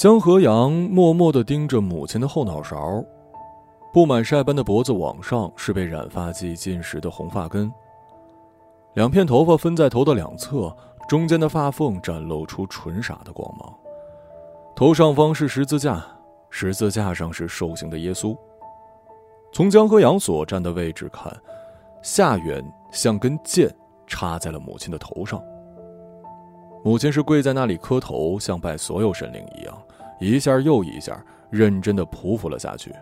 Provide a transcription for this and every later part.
江河阳默默地盯着母亲的后脑勺，布满晒斑的脖子往上是被染发剂浸湿的红发根。两片头发分在头的两侧，中间的发缝展露出纯傻的光芒。头上方是十字架，十字架上是受刑的耶稣。从江河阳所站的位置看，下缘像根剑插在了母亲的头上。母亲是跪在那里磕头，像拜所有神灵一样，一下又一下，认真的匍匐了下去。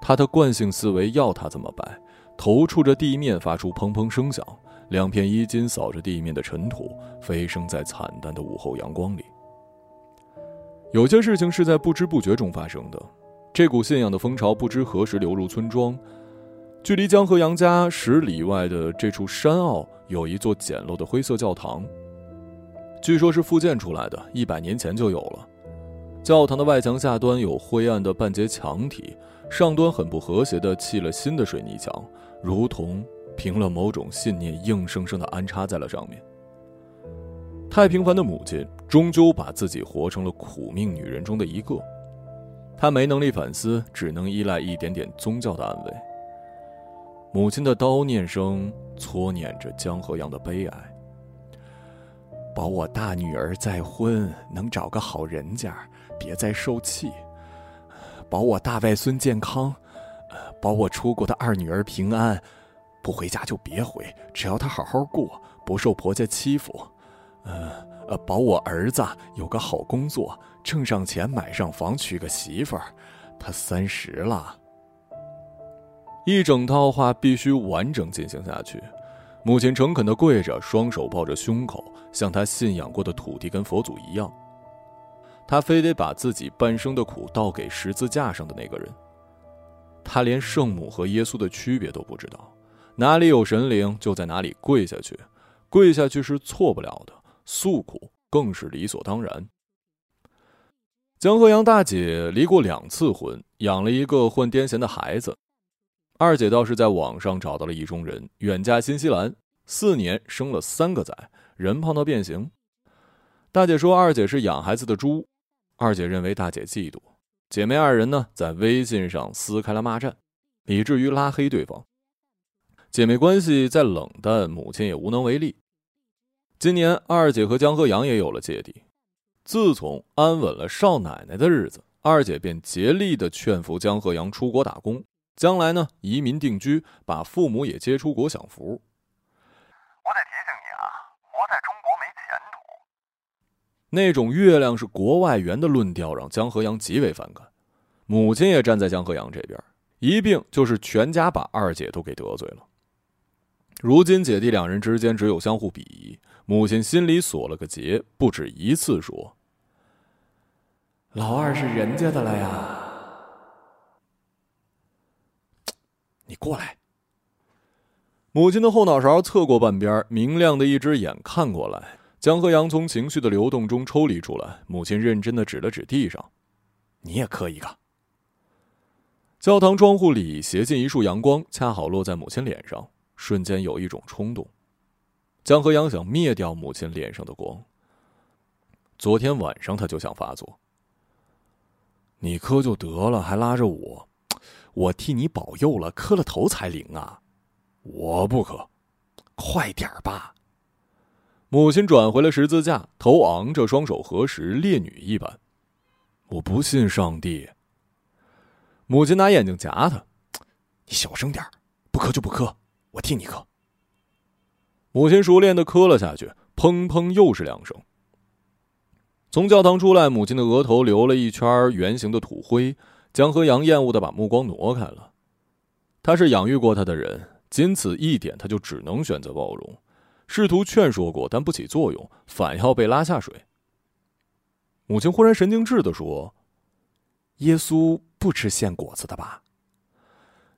他的惯性思维要他怎么拜，头触着地面发出砰砰声响，两片衣襟扫着地面的尘土，飞升在惨淡的午后阳光里。有些事情是在不知不觉中发生的。这股信仰的风潮不知何时流入村庄。距离江河杨家十里外的这处山坳，有一座简陋的灰色教堂。据说是复建出来的，一百年前就有了。教堂的外墙下端有灰暗的半截墙体，上端很不和谐的砌了新的水泥墙，如同凭了某种信念，硬生生的安插在了上面。太平凡的母亲，终究把自己活成了苦命女人中的一个。她没能力反思，只能依赖一点点宗教的安慰。母亲的叨念声搓捻着江河样的悲哀。保我大女儿再婚能找个好人家，别再受气；保我大外孙健康，保我出国的二女儿平安。不回家就别回，只要她好好过，不受婆家欺负。呃，保我儿子有个好工作。挣上钱买上房娶个媳妇儿，他三十了。一整套话必须完整进行下去。母亲诚恳的跪着，双手抱着胸口，像他信仰过的土地跟佛祖一样。他非得把自己半生的苦倒给十字架上的那个人。他连圣母和耶稣的区别都不知道，哪里有神灵就在哪里跪下去，跪下去是错不了的，诉苦更是理所当然。江河阳大姐离过两次婚，养了一个患癫痫的孩子。二姐倒是在网上找到了意中人，远嫁新西兰，四年生了三个崽，人胖到变形。大姐说二姐是养孩子的猪，二姐认为大姐嫉妒，姐妹二人呢在微信上撕开了骂战，以至于拉黑对方。姐妹关系再冷淡，母亲也无能为力。今年二姐和江河阳也有了芥蒂。自从安稳了少奶奶的日子，二姐便竭力的劝服江河阳出国打工，将来呢移民定居，把父母也接出国享福。我得提醒你啊，活在中国没前途。那种月亮是国外圆的论调让江河阳极为反感，母亲也站在江河阳这边，一并就是全家把二姐都给得罪了。如今姐弟两人之间只有相互鄙夷。母亲心里锁了个结，不止一次说：“老二是人家的了呀。” 你过来。母亲的后脑勺侧过半边，明亮的一只眼看过来。江河阳从情绪的流动中抽离出来，母亲认真的指了指地上：“你也磕一个。”教堂窗户里斜进一束阳光，恰好落在母亲脸上，瞬间有一种冲动。江河阳想灭掉母亲脸上的光。昨天晚上他就想发作。你磕就得了，还拉着我，我替你保佑了，磕了头才灵啊！我不磕，快点吧。母亲转回了十字架，头昂着，双手合十，烈女一般。我不信上帝。母亲拿眼睛夹他，你小声点不磕就不磕，我替你磕。母亲熟练的磕了下去，砰砰又是两声。从教堂出来，母亲的额头留了一圈圆形的土灰。江河阳厌恶的把目光挪开了。他是养育过他的人，仅此一点，他就只能选择包容。试图劝说过，但不起作用，反要被拉下水。母亲忽然神经质的说：“耶稣不吃鲜果子的吧？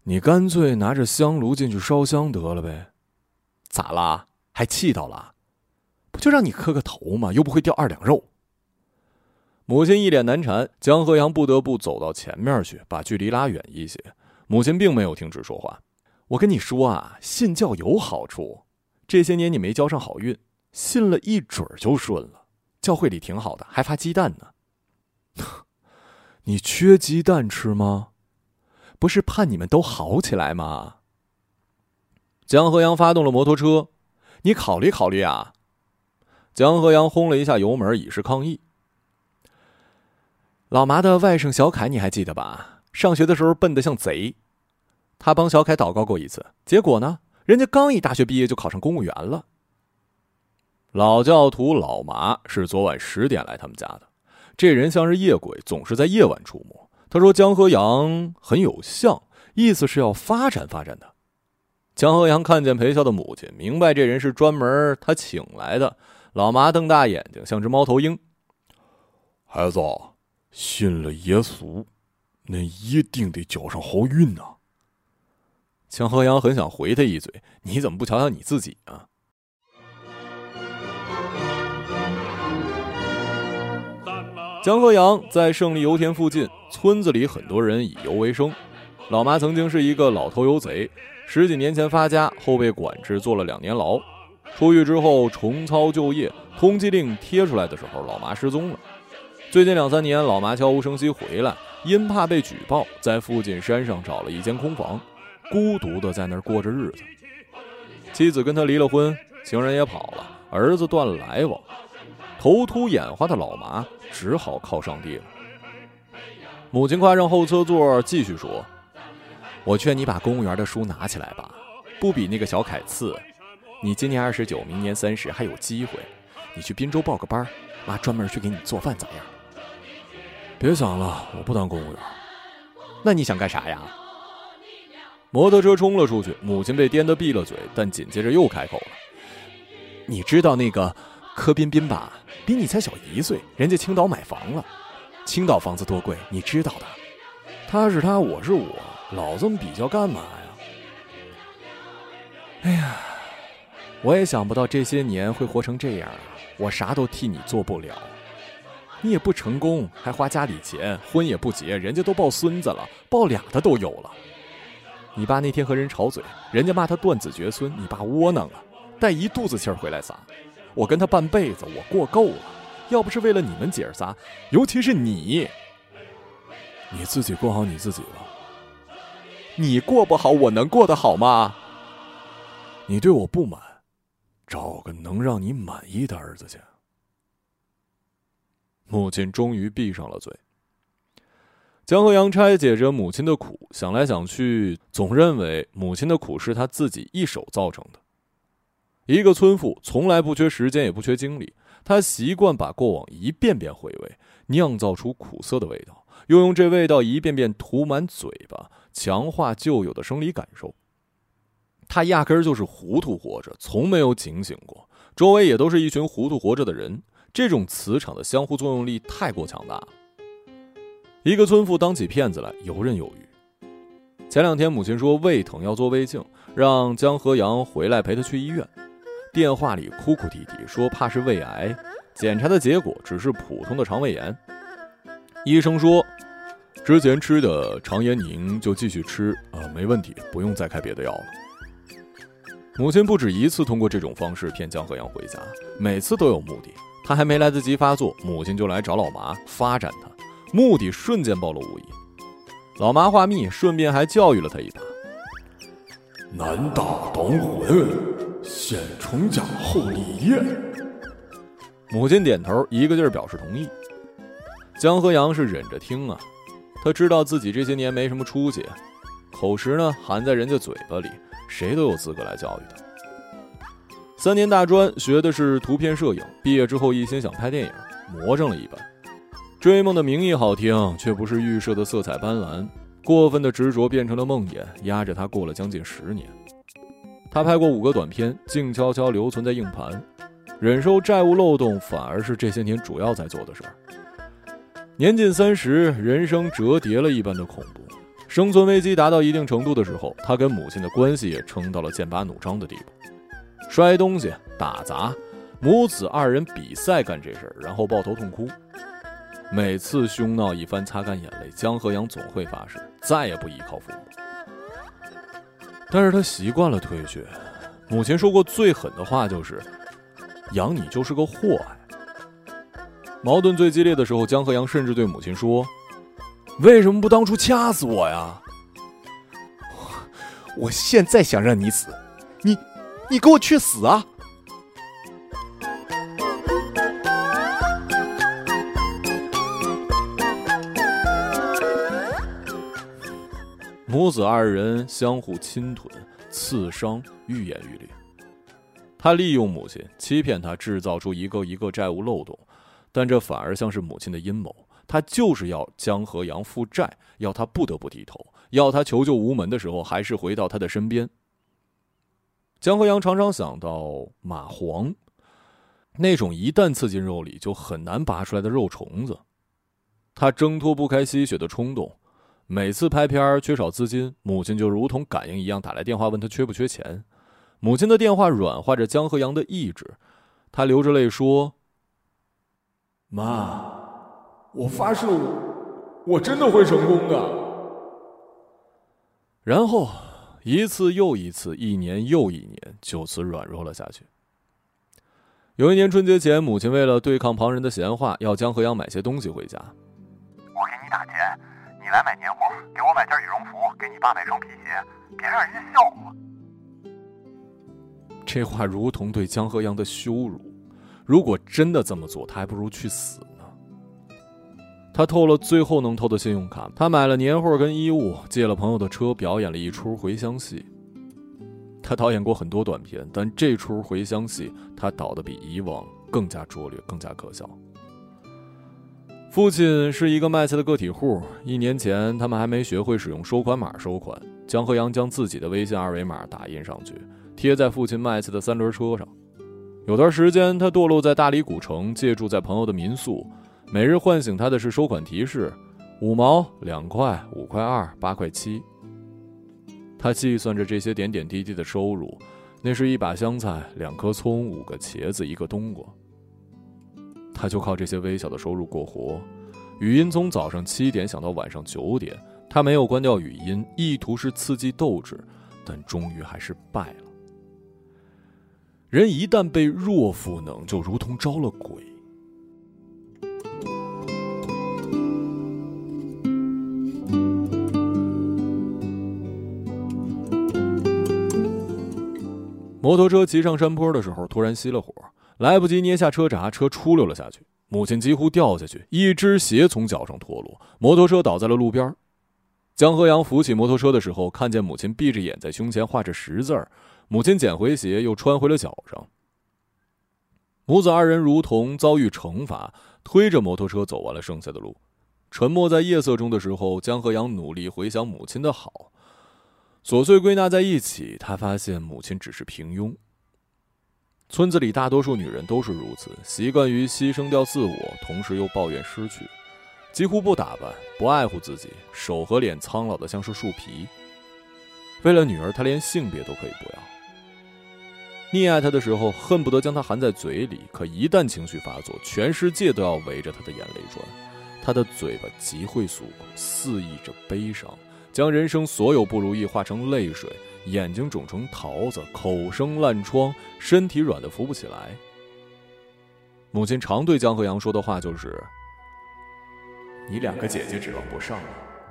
你干脆拿着香炉进去烧香得了呗。”咋啦？还气到了？不就让你磕个头吗？又不会掉二两肉。母亲一脸难缠，江河阳不得不走到前面去，把距离拉远一些。母亲并没有停止说话。我跟你说啊，信教有好处。这些年你没交上好运，信了一准儿就顺了。教会里挺好的，还发鸡蛋呢。你缺鸡蛋吃吗？不是盼你们都好起来吗？江河阳发动了摩托车，你考虑考虑啊！江河阳轰了一下油门，以示抗议。老麻的外甥小凯，你还记得吧？上学的时候笨得像贼，他帮小凯祷告过一次，结果呢，人家刚一大学毕业就考上公务员了。老教徒老麻是昨晚十点来他们家的，这人像是夜鬼，总是在夜晚出没。他说江河阳很有相，意思是要发展发展的。江河阳看见裴笑的母亲，明白这人是专门他请来的。老麻瞪大眼睛，像只猫头鹰。孩子。信了耶稣，那一定得交上好运呐！江河阳很想回他一嘴：“你怎么不瞧瞧你自己啊？”江河阳在胜利油田附近村子里，很多人以油为生。老妈曾经是一个老头油贼，十几年前发家后被管制，坐了两年牢。出狱之后重操旧业，通缉令贴出来的时候，老妈失踪了。最近两三年，老妈悄无声息回来，因怕被举报，在附近山上找了一间空房，孤独的在那儿过着日子。妻子跟他离了婚，情人也跑了，儿子断了来往，头秃眼花的老麻只好靠上帝了。母亲跨上后车座，继续说：“我劝你把公务员的书拿起来吧，不比那个小凯次。你今年二十九，明年三十，还有机会。你去滨州报个班，妈专门去给你做饭，咋样？”别想了，我不当公务员。那你想干啥呀？摩托车冲了出去，母亲被颠得闭了嘴，但紧接着又开口了：“你知道那个柯彬彬吧？比你才小一岁，人家青岛买房了。青岛房子多贵，你知道的。他是他，我是我，老这么比较干嘛呀？哎呀，我也想不到这些年会活成这样啊！我啥都替你做不了。”你也不成功，还花家里钱，婚也不结，人家都抱孙子了，抱俩的都有了。你爸那天和人吵嘴，人家骂他断子绝孙，你爸窝囊啊，带一肚子气儿回来撒。我跟他半辈子，我过够了。要不是为了你们姐儿仨，尤其是你，你自己过好你自己吧。你过不好，我能过得好吗？你对我不满，找个能让你满意的儿子去。母亲终于闭上了嘴。江河阳拆解着母亲的苦，想来想去，总认为母亲的苦是他自己一手造成的。一个村妇从来不缺时间，也不缺精力，她习惯把过往一遍遍回味，酿造出苦涩的味道，又用这味道一遍遍涂满嘴巴，强化旧有的生理感受。他压根儿就是糊涂活着，从没有警醒过，周围也都是一群糊涂活着的人。这种磁场的相互作用力太过强大。一个村妇当起骗子来游刃有余。前两天母亲说胃疼要做胃镜，让江河阳回来陪她去医院。电话里哭哭啼啼说怕是胃癌，检查的结果只是普通的肠胃炎。医生说，之前吃的肠炎宁就继续吃啊，没问题，不用再开别的药了。母亲不止一次通过这种方式骗江河阳回家，每次都有目的。他还没来得及发作，母亲就来找老麻发展他，目的瞬间暴露无遗。老麻话密，顺便还教育了他一把：“男大当婚，先成家后立业。”母亲点头，一个劲儿表示同意。江河阳是忍着听啊，他知道自己这些年没什么出息，口实呢含在人家嘴巴里，谁都有资格来教育他。三年大专学的是图片摄影，毕业之后一心想拍电影，魔怔了一般。追梦的名义好听，却不是预设的色彩斑斓。过分的执着变成了梦魇，压着他过了将近十年。他拍过五个短片，静悄悄留存在硬盘。忍受债务漏洞，反而是这些年主要在做的事儿。年近三十，人生折叠了一般的恐怖。生存危机达到一定程度的时候，他跟母亲的关系也撑到了剑拔弩张的地步。摔东西、打砸，母子二人比赛干这事儿，然后抱头痛哭。每次凶闹一番，擦干眼泪，江河阳总会发誓再也不依靠父母。但是他习惯了退却。母亲说过最狠的话就是：“养你就是个祸害。”矛盾最激烈的时候，江河阳甚至对母亲说：“为什么不当初掐死我呀？我现在想让你死，你，你给我去死啊！”母子二人相互侵吞、刺伤，愈演愈烈。他利用母亲，欺骗他，制造出一个一个债务漏洞，但这反而像是母亲的阴谋。他就是要江河阳负债，要他不得不低头，要他求救无门的时候，还是回到他的身边。江河阳常常想到蚂蟥，那种一旦刺进肉里就很难拔出来的肉虫子，他挣脱不开吸血的冲动。每次拍片缺少资金，母亲就如同感应一样打来电话问他缺不缺钱。母亲的电话软化着江河阳的意志，他流着泪说：“妈，我发誓，我我真的会成功的。”然后一次又一次，一年又一年，就此软弱了下去。有一年春节前，母亲为了对抗旁人的闲话，要江河阳买些东西回家。我给你打钱。你来买年货，给我买件羽绒服，给你爸买双皮鞋，别让人家笑话。这话如同对江河阳的羞辱。如果真的这么做，他还不如去死呢。他透了最后能透的信用卡，他买了年货跟衣物，借了朋友的车，表演了一出回乡戏。他导演过很多短片，但这出回乡戏，他导的比以往更加拙劣，更加可笑。父亲是一个卖菜的个体户。一年前，他们还没学会使用收款码收款。江河阳将自己的微信二维码打印上去，贴在父亲卖菜的三轮车上。有段时间，他堕落在大理古城，借住在朋友的民宿。每日唤醒他的是收款提示：五毛、两块、五块二、八块七。他计算着这些点点滴滴的收入，那是一把香菜、两颗葱、五个茄子、一个冬瓜。他就靠这些微小的收入过活，语音从早上七点响到晚上九点，他没有关掉语音，意图是刺激斗志，但终于还是败了。人一旦被弱赋能，就如同招了鬼。摩托车骑上山坡的时候，突然熄了火。来不及捏下车闸，车出溜了下去。母亲几乎掉下去，一只鞋从脚上脱落，摩托车倒在了路边。江河阳扶起摩托车的时候，看见母亲闭着眼在胸前画着十字儿。母亲捡回鞋，又穿回了脚上。母子二人如同遭遇惩罚，推着摩托车走完了剩下的路。沉默在夜色中的时候，江河阳努力回想母亲的好，琐碎归纳在一起，他发现母亲只是平庸。村子里大多数女人都是如此，习惯于牺牲掉自我，同时又抱怨失去，几乎不打扮，不爱护自己，手和脸苍老的像是树皮。为了女儿，她连性别都可以不要。溺爱她的时候，恨不得将她含在嘴里，可一旦情绪发作，全世界都要围着她的眼泪转。她的嘴巴极会诉苦，肆意着悲伤，将人生所有不如意化成泪水。眼睛肿成桃子，口生烂疮，身体软的扶不起来。母亲常对江河阳说的话就是：“你两个姐姐指望不上了，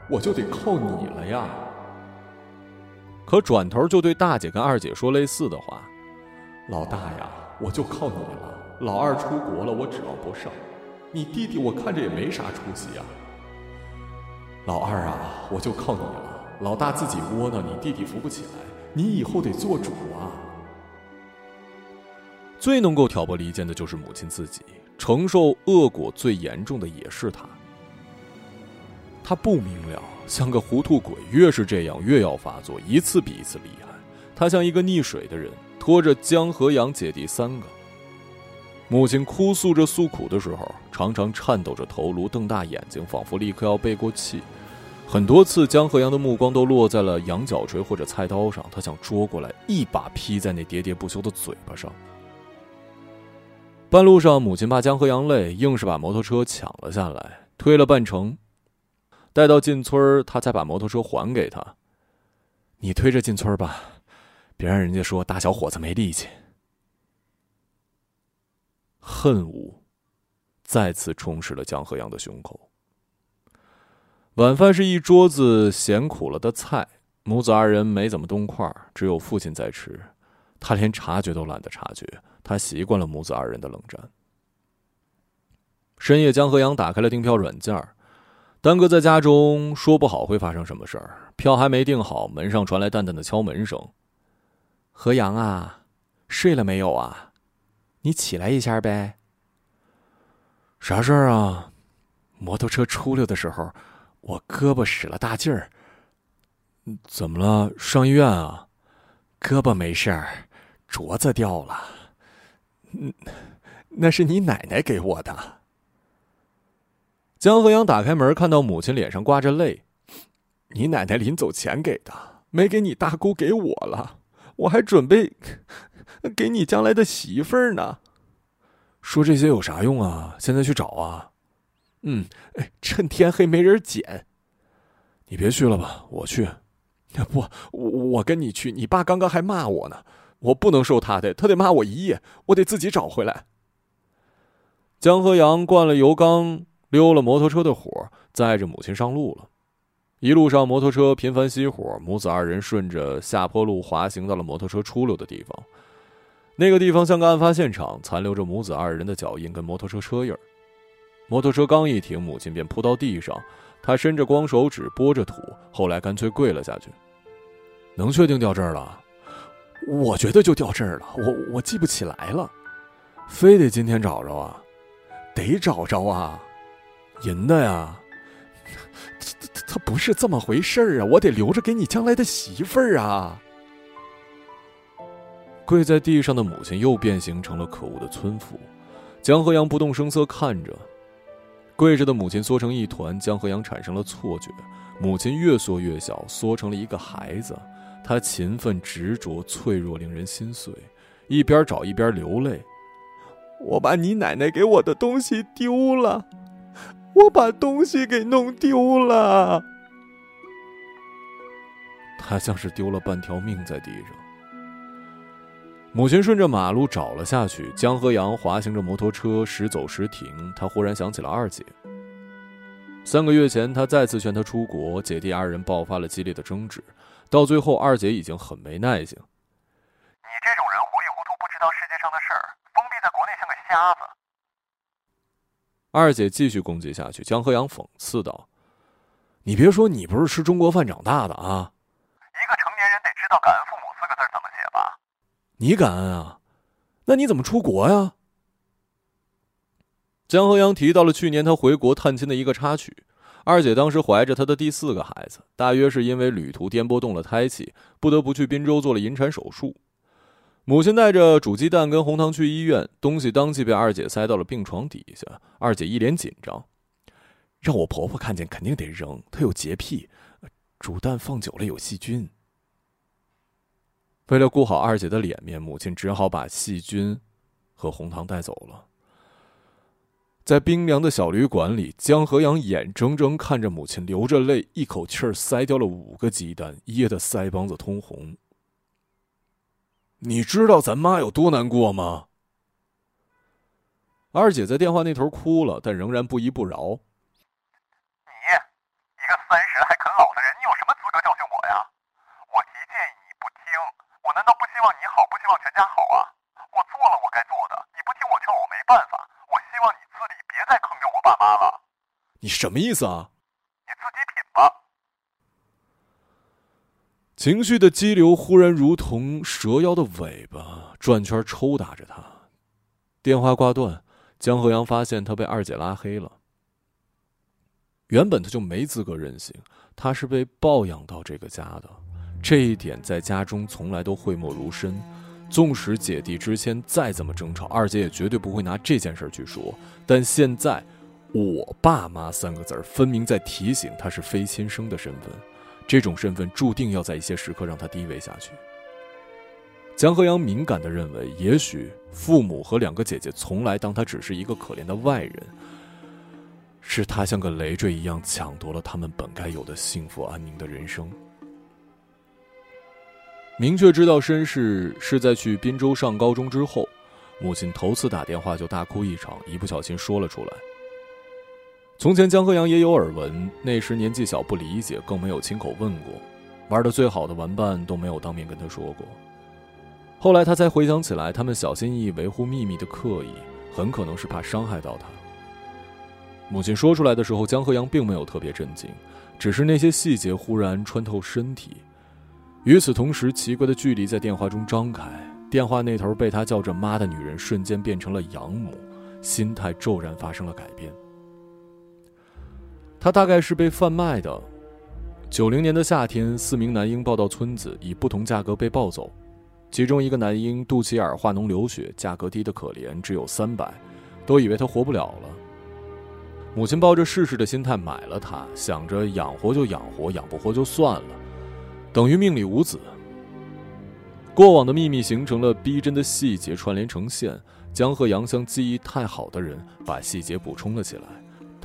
我就得靠你了呀。”可转头就对大姐跟二姐说类似的话：“老大呀，我就靠你了。老二出国了，我指望不上。你弟弟我看着也没啥出息呀。老二啊，我就靠你了。”老大自己窝囊，你弟弟扶不起来，你以后得做主啊！最能够挑拨离间的就是母亲自己，承受恶果最严重的也是她。她不明了，像个糊涂鬼，越是这样越要发作，一次比一次厉害。她像一个溺水的人，拖着江河阳姐弟三个。母亲哭诉着诉苦的时候，常常颤抖着头颅，瞪大眼睛，仿佛立刻要背过气。很多次，江河阳的目光都落在了羊角锤或者菜刀上，他想捉过来一把劈在那喋喋不休的嘴巴上。半路上，母亲怕江河阳累，硬是把摩托车抢了下来，推了半程。待到进村他才把摩托车还给他。你推着进村吧，别让人家说大小伙子没力气。恨无，再次充斥了江河阳的胸口。晚饭是一桌子咸苦了的菜，母子二人没怎么动筷，只有父亲在吃。他连察觉都懒得察觉，他习惯了母子二人的冷战。深夜，江河阳打开了订票软件儿，耽搁在家中，说不好会发生什么事儿。票还没订好，门上传来淡淡的敲门声：“河阳啊，睡了没有啊？你起来一下呗。”“啥事儿啊？”摩托车出溜的时候，我胳膊使了大劲儿。怎么了？上医院啊？胳膊没事儿。镯子掉了，嗯，那是你奶奶给我的。江河阳打开门，看到母亲脸上挂着泪，你奶奶临走前给的，没给你大姑，给我了。我还准备给你将来的媳妇儿呢。说这些有啥用啊？现在去找啊。嗯，趁天黑没人捡。你别去了吧，我去。不，我我跟你去。你爸刚刚还骂我呢。我不能受他的，他得骂我一夜，我得自己找回来。江河阳灌了油缸，溜了摩托车的火，载着母亲上路了。一路上，摩托车频繁熄火，母子二人顺着下坡路滑行到了摩托车出溜的地方。那个地方像个案发现场，残留着母子二人的脚印跟摩托车车印儿摩托车刚一停，母亲便扑到地上，他伸着光手指拨着土，后来干脆跪了下去。能确定掉这儿了？我觉得就掉这儿了，我我记不起来了，非得今天找着啊，得找着啊，银的呀，他他他不是这么回事儿啊，我得留着给你将来的媳妇儿啊。跪在地上的母亲又变形成了可恶的村妇，江河阳不动声色看着，跪着的母亲缩成一团，江河阳产生了错觉，母亲越缩越小，缩成了一个孩子。他勤奋执着，脆弱，令人心碎，一边找一边流泪。我把你奶奶给我的东西丢了，我把东西给弄丢了。他像是丢了半条命在地上。母亲顺着马路找了下去，江河阳滑行着摩托车，时走时停。他忽然想起了二姐。三个月前，他再次劝她出国，姐弟二人爆发了激烈的争执。到最后，二姐已经很没耐性。你这种人糊里糊涂，不知道世界上的事儿，封闭在国内像个瞎子。二姐继续攻击下去，江河阳讽刺道：“你别说，你不是吃中国饭长大的啊！一个成年人得知道‘感恩父母’四个字怎么写吧？你感恩啊？那你怎么出国呀？”江河阳提到了去年他回国探亲的一个插曲。二姐当时怀着她的第四个孩子，大约是因为旅途颠簸动了胎气，不得不去滨州做了引产手术。母亲带着煮鸡蛋跟红糖去医院，东西当即被二姐塞到了病床底下。二姐一脸紧张，让我婆婆看见肯定得扔，她有洁癖，煮蛋放久了有细菌。为了顾好二姐的脸面，母亲只好把细菌和红糖带走了。在冰凉的小旅馆里，江河阳眼睁睁看着母亲流着泪，一口气儿塞掉了五个鸡蛋，噎得腮帮子通红。你知道咱妈有多难过吗？二姐在电话那头哭了，但仍然不依不饶。你一个三十还啃老的人，你有什么资格教训我呀？我提建议你不听，我难道不希望你好，不希望全家好啊？我做了我该做的，你不听我劝，我没办法。我希望你自立，别再坑着我爸妈了。你什么意思啊？你自己品吧。情绪的激流忽然如同蛇妖的尾巴，转圈抽打着他。电话挂断，江河阳发现他被二姐拉黑了。原本他就没资格任性，他是被抱养到这个家的，这一点在家中从来都讳莫如深。纵使姐弟之间再怎么争吵，二姐也绝对不会拿这件事去说。但现在，我爸妈三个字儿分明在提醒他是非亲生的身份，这种身份注定要在一些时刻让他低微下去。江河阳敏感地认为，也许父母和两个姐姐从来当他只是一个可怜的外人，是他像个累赘一样抢夺了他们本该有的幸福安宁的人生。明确知道身世是在去滨州上高中之后，母亲头次打电话就大哭一场，一不小心说了出来。从前江河阳也有耳闻，那时年纪小不理解，更没有亲口问过。玩的最好的玩伴都没有当面跟他说过。后来他才回想起来，他们小心翼翼维护秘密的刻意，很可能是怕伤害到他。母亲说出来的时候，江河阳并没有特别震惊，只是那些细节忽然穿透身体。与此同时，奇怪的距离在电话中张开，电话那头被他叫着妈的女人瞬间变成了养母，心态骤然发生了改变。他大概是被贩卖的。九零年的夏天，四名男婴抱到村子，以不同价格被抱走。其中一个男婴肚脐眼化脓流血，价格低得可怜，只有三百，都以为他活不了了。母亲抱着试试的心态买了他，想着养活就养活，养不活就算了，等于命里无子。过往的秘密形成了逼真的细节串联成线。江和杨像记忆太好的人，把细节补充了起来。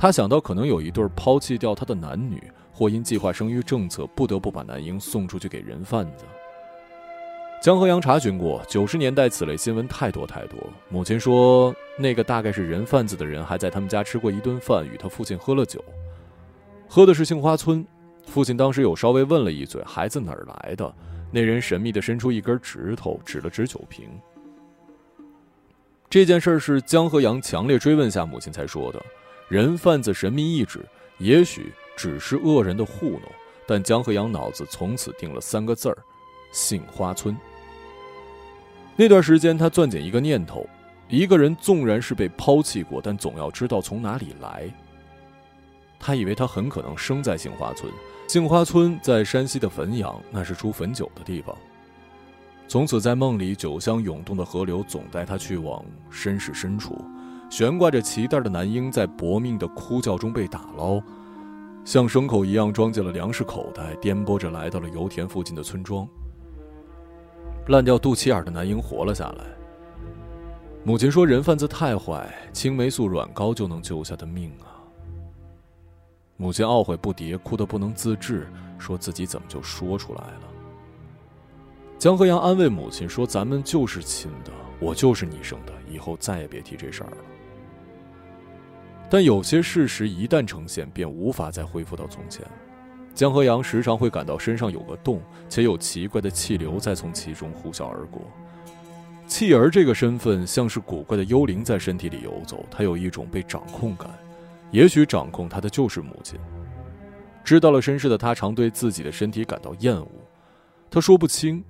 他想到，可能有一对抛弃掉他的男女，或因计划生育政策不得不把男婴送出去给人贩子。江河阳查询过，九十年代此类新闻太多太多。母亲说，那个大概是人贩子的人，还在他们家吃过一顿饭，与他父亲喝了酒，喝的是杏花村。父亲当时有稍微问了一嘴：“孩子哪儿来的？”那人神秘地伸出一根指头，指了指酒瓶。这件事是江河阳强烈追问下，母亲才说的。人贩子神秘一指，也许只是恶人的糊弄，但江河阳脑子从此定了三个字儿：杏花村。那段时间，他攥紧一个念头：一个人纵然是被抛弃过，但总要知道从哪里来。他以为他很可能生在杏花村，杏花村在山西的汾阳，那是出汾酒的地方。从此，在梦里，酒香涌动的河流总带他去往身世深处。悬挂着脐带的男婴在搏命的哭叫中被打捞，像牲口一样装进了粮食口袋，颠簸着来到了油田附近的村庄。烂掉肚脐眼的男婴活了下来。母亲说：“人贩子太坏，青霉素软膏就能救下的命啊。”母亲懊悔不迭，哭得不能自制，说自己怎么就说出来了。江河阳安慰母亲说：“咱们就是亲的，我就是你生的，以后再也别提这事儿了。”但有些事实一旦呈现，便无法再恢复到从前。江河阳时常会感到身上有个洞，且有奇怪的气流在从其中呼啸而过。弃儿这个身份像是古怪的幽灵在身体里游走，他有一种被掌控感。也许掌控他的就是母亲。知道了身世的他，常对自己的身体感到厌恶。他说不清，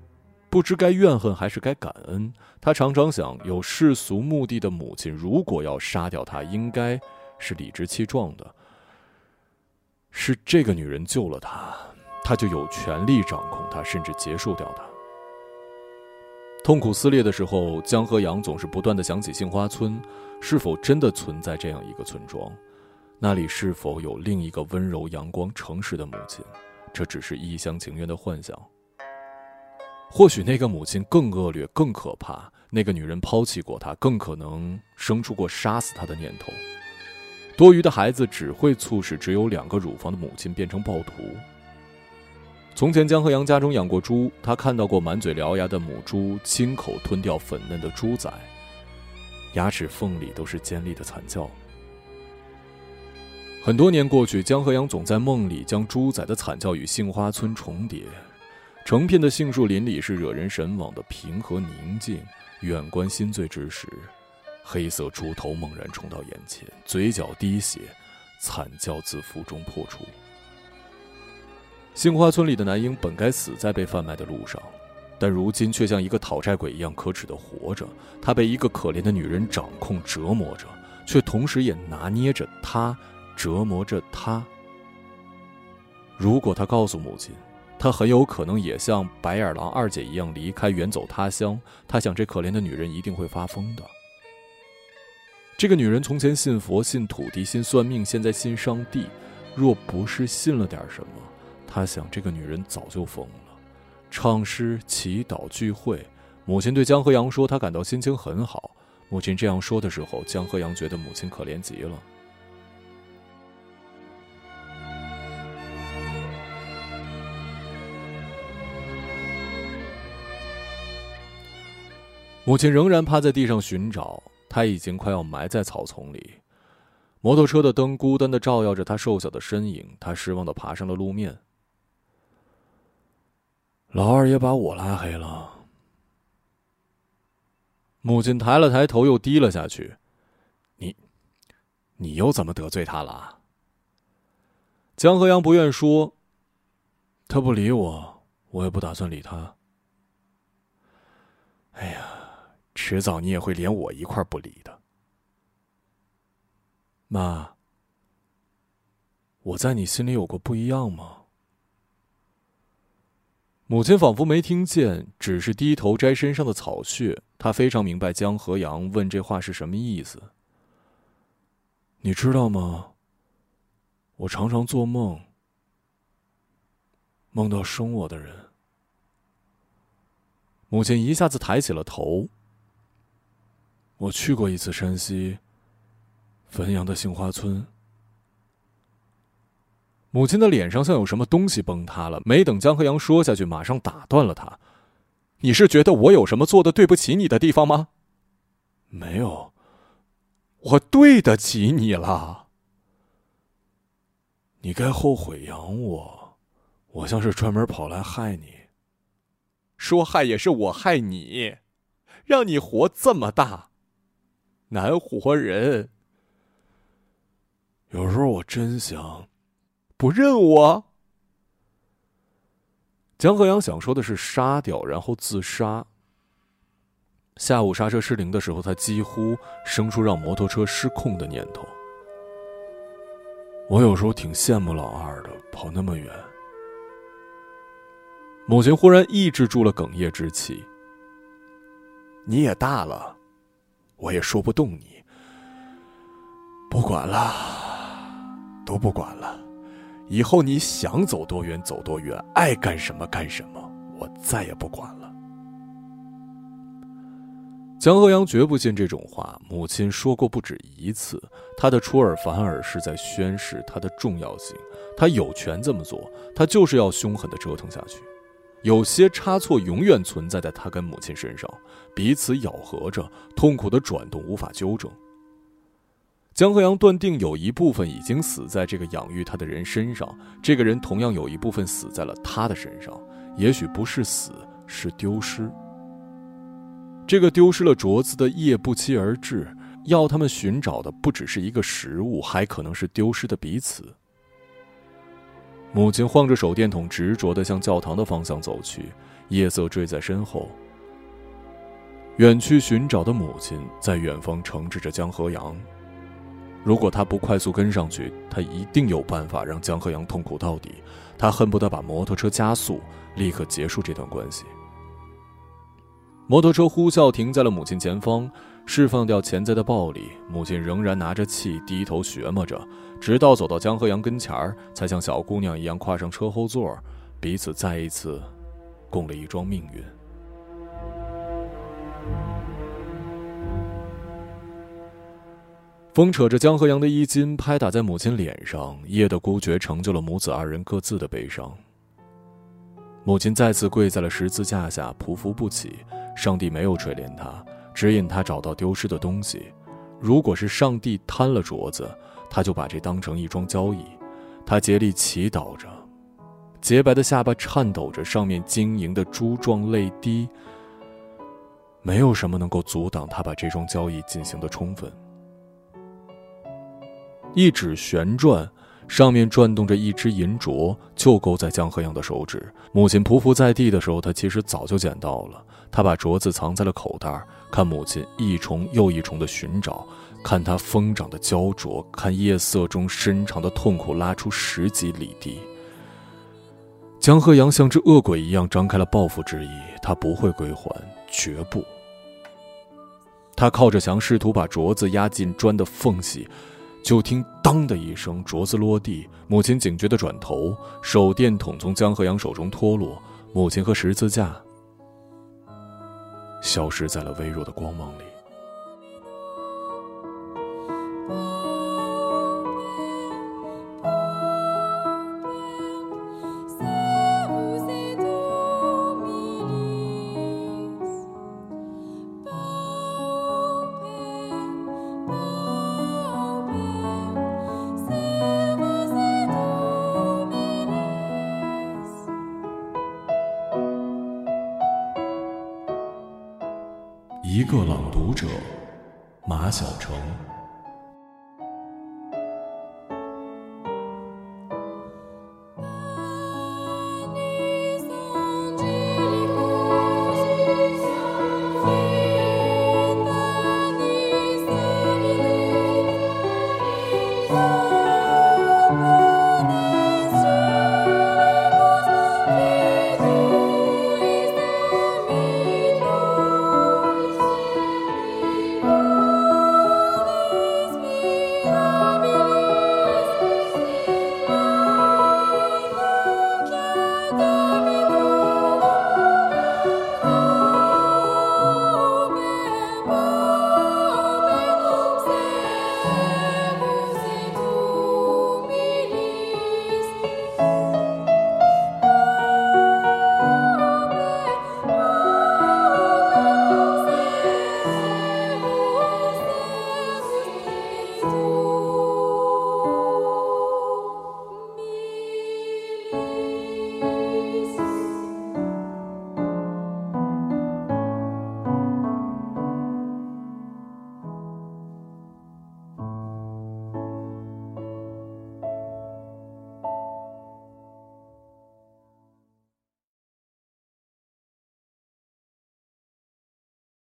不知该怨恨还是该感恩。他常常想，有世俗目的的母亲，如果要杀掉他，应该。是理直气壮的，是这个女人救了他，他就有权利掌控她，甚至结束掉她。痛苦撕裂的时候，江河阳总是不断的想起杏花村，是否真的存在这样一个村庄？那里是否有另一个温柔、阳光、诚实的母亲？这只是一厢情愿的幻想。或许那个母亲更恶劣、更可怕，那个女人抛弃过他，更可能生出过杀死他的念头。多余的孩子只会促使只有两个乳房的母亲变成暴徒。从前，江河阳家中养过猪，他看到过满嘴獠牙的母猪亲口吞掉粉嫩的猪仔，牙齿缝里都是尖利的惨叫。很多年过去，江河阳总在梦里将猪仔的惨叫与杏花村重叠。成片的杏树林里是惹人神往的平和宁静，远观心醉之时。黑色猪头猛然冲到眼前，嘴角滴血，惨叫自腹中破出。杏花村里的男婴本该死在被贩卖的路上，但如今却像一个讨债鬼一样可耻的活着。他被一个可怜的女人掌控折磨着，却同时也拿捏着他，折磨着他。如果他告诉母亲，他很有可能也像白眼狼二姐一样离开，远走他乡。他想，这可怜的女人一定会发疯的。这个女人从前信佛、信土地、信算命，现在信上帝。若不是信了点什么，他想这个女人早就疯了。唱诗、祈祷、聚会，母亲对江河阳说，她感到心情很好。母亲这样说的时候，江河阳觉得母亲可怜极了。母亲仍然趴在地上寻找。他已经快要埋在草丛里，摩托车的灯孤单的照耀着他瘦小的身影，他失望的爬上了路面。老二也把我拉黑了。母亲抬了抬头，又低了下去。你，你又怎么得罪他了？江河阳不愿说。他不理我，我也不打算理他。哎呀，迟早你也会连我一块不理的。妈，我在你心里有过不一样吗？母亲仿佛没听见，只是低头摘身上的草屑。她非常明白江河阳问这话是什么意思。你知道吗？我常常做梦，梦到生我的人。母亲一下子抬起了头。我去过一次山西汾阳的杏花村。母亲的脸上像有什么东西崩塌了，没等江河阳说下去，马上打断了他：“你是觉得我有什么做的对不起你的地方吗？”“没有，我对得起你了。你该后悔养我，我像是专门跑来害你。说害也是我害你，让你活这么大，难活人。有时候我真想。”不认我。江河阳想说的是杀掉，然后自杀。下午刹车失灵的时候，他几乎生出让摩托车失控的念头。我有时候挺羡慕老二的，跑那么远。母亲忽然抑制住了哽咽之气。你也大了，我也说不动你。不管了，都不管了。以后你想走多远走多远，爱干什么干什么，我再也不管了。江河阳绝不信这种话，母亲说过不止一次，他的出尔反尔是在宣示他的重要性，他有权这么做，他就是要凶狠的折腾下去。有些差错永远存在在他跟母亲身上，彼此咬合着，痛苦的转动，无法纠正。江河阳断定有一部分已经死在这个养育他的人身上，这个人同样有一部分死在了他的身上，也许不是死，是丢失。这个丢失了镯子的夜不期而至，要他们寻找的不只是一个食物，还可能是丢失的彼此。母亲晃着手电筒，执着地向教堂的方向走去，夜色追在身后。远去寻找的母亲在远方惩治着江河阳。如果他不快速跟上去，他一定有办法让江河阳痛苦到底。他恨不得把摩托车加速，立刻结束这段关系。摩托车呼啸停在了母亲前方，释放掉潜在的暴力。母亲仍然拿着气，低头学摸着，直到走到江河阳跟前儿，才像小姑娘一样跨上车后座，彼此再一次共了一桩命运。风扯着江河阳的衣襟，拍打在母亲脸上。夜的孤绝成就了母子二人各自的悲伤。母亲再次跪在了十字架下，匍匐不起。上帝没有垂怜他，指引他找到丢失的东西。如果是上帝贪了镯子，他就把这当成一桩交易。他竭力祈祷着，洁白的下巴颤抖着，上面晶莹的珠状泪滴。没有什么能够阻挡他把这桩交易进行的充分。一指旋转，上面转动着一只银镯，就勾在江河阳的手指。母亲匍匐在地的时候，他其实早就捡到了。他把镯子藏在了口袋，看母亲一重又一重的寻找，看他疯长的焦灼，看夜色中深长的痛苦拉出十几里地。江河阳像只恶鬼一样张开了报复之意，他不会归还，绝不。他靠着墙，试图把镯子压进砖的缝隙。就听“当”的一声，镯子落地。母亲警觉地转头，手电筒从江河阳手中脱落，母亲和十字架消失在了微弱的光芒里。个朗读者，马晓成。